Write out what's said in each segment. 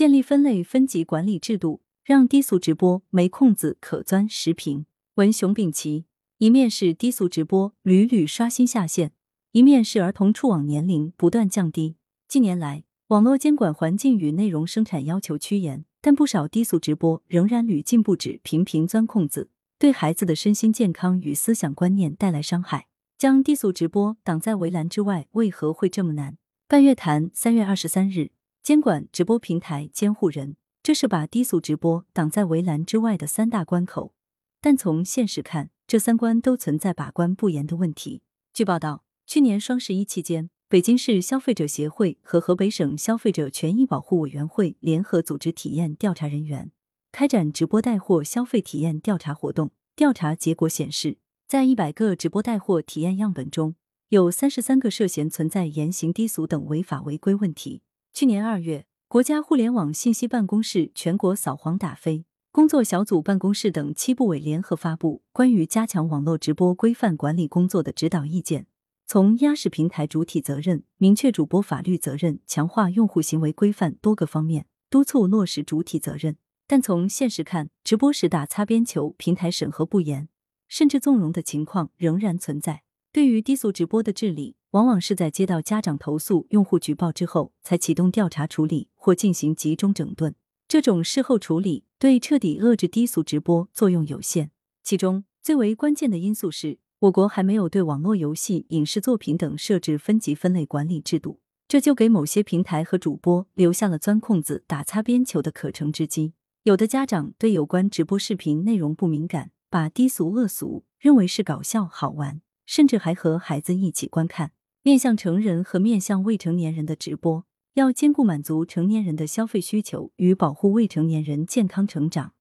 建立分类分级管理制度，让低俗直播没空子可钻实屏。文熊丙奇，一面是低俗直播屡屡刷新下限，一面是儿童触网年龄不断降低。近年来，网络监管环境与内容生产要求趋严，但不少低俗直播仍然屡禁不止，频频钻空子，对孩子的身心健康与思想观念带来伤害。将低俗直播挡在围栏之外，为何会这么难？半月谈三月二十三日，监管直播平台监护人，这是把低俗直播挡在围栏之外的三大关口。但从现实看，这三关都存在把关不严的问题。据报道，去年双十一期间，北京市消费者协会和河北省消费者权益保护委员会联合组织体验调查人员开展直播带货消费体验调查活动。调查结果显示。在一百个直播带货体验样本中，有三十三个涉嫌存在言行低俗等违法违规问题。去年二月，国家互联网信息办公室全国扫黄打非工作小组办公室等七部委联合发布关于加强网络直播规范管理工作的指导意见，从压实平台主体责任、明确主播法律责任、强化用户行为规范多个方面督促落实主体责任。但从现实看，直播时打擦边球，平台审核不严。甚至纵容的情况仍然存在。对于低俗直播的治理，往往是在接到家长投诉、用户举报之后，才启动调查处理或进行集中整顿。这种事后处理对彻底遏制低俗直播作用有限。其中最为关键的因素是，我国还没有对网络游戏、影视作品等设置分级分类管理制度，这就给某些平台和主播留下了钻空子、打擦边球的可乘之机。有的家长对有关直播视频内容不敏感。把低俗恶俗认为是搞笑好玩，甚至还和孩子一起观看。面向成人和面向未成年人的直播，要兼顾满足成年人的消费需求与保护未成年人健康成长。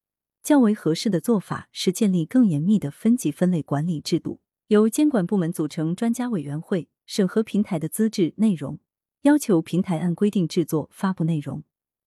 较为合适的做法是建立更严密的分级分类管理制度，由监管部门组成专家委员会审核平台的资质内容，要求平台按规定制作发布内容，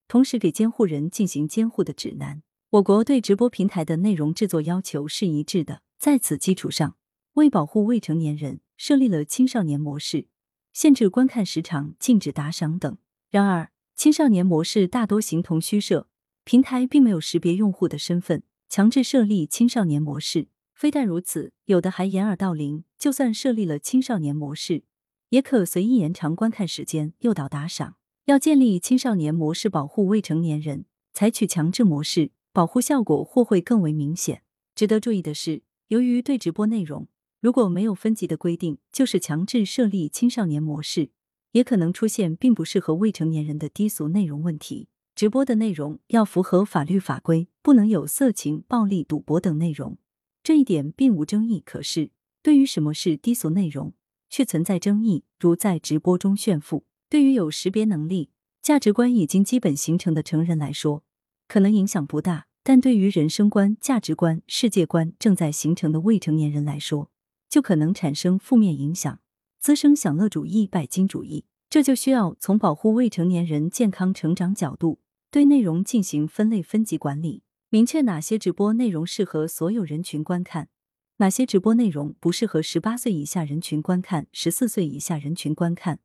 同时给监护人进行监护的指南。我国对直播平台的内容制作要求是一致的，在此基础上，为保护未成年人，设立了青少年模式，限制观看时长、禁止打赏等。然而，青少年模式大多形同虚设，平台并没有识别用户的身份，强制设立青少年模式。非但如此，有的还掩耳盗铃，就算设立了青少年模式，也可随意延长观看时间，诱导打赏。要建立青少年模式，保护未成年人，采取强制模式。保护效果或会更为明显。值得注意的是，由于对直播内容如果没有分级的规定，就是强制设立青少年模式，也可能出现并不适合未成年人的低俗内容问题。直播的内容要符合法律法规，不能有色情、暴力、赌博等内容，这一点并无争议。可是，对于什么是低俗内容，却存在争议。如在直播中炫富，对于有识别能力、价值观已经基本形成的成人来说。可能影响不大，但对于人生观、价值观、世界观正在形成的未成年人来说，就可能产生负面影响，滋生享乐主义、拜金主义。这就需要从保护未成年人健康成长角度，对内容进行分类分级管理，明确哪些直播内容适合所有人群观看，哪些直播内容不适合十八岁以下人群观看、十四岁以下人群观看，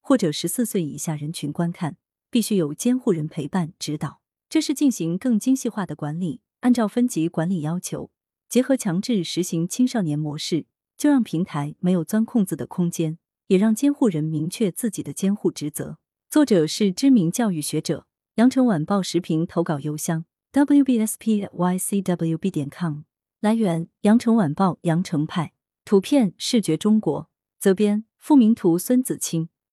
或者十四岁以下人群观看，必须有监护人陪伴指导。这是进行更精细化的管理，按照分级管理要求，结合强制实行青少年模式，就让平台没有钻空子的空间，也让监护人明确自己的监护职责。作者是知名教育学者，羊城晚报时评投稿邮箱 wbspycwb 点 com。来源：羊城晚报羊城派，图片视觉中国，责编付明图孙子清。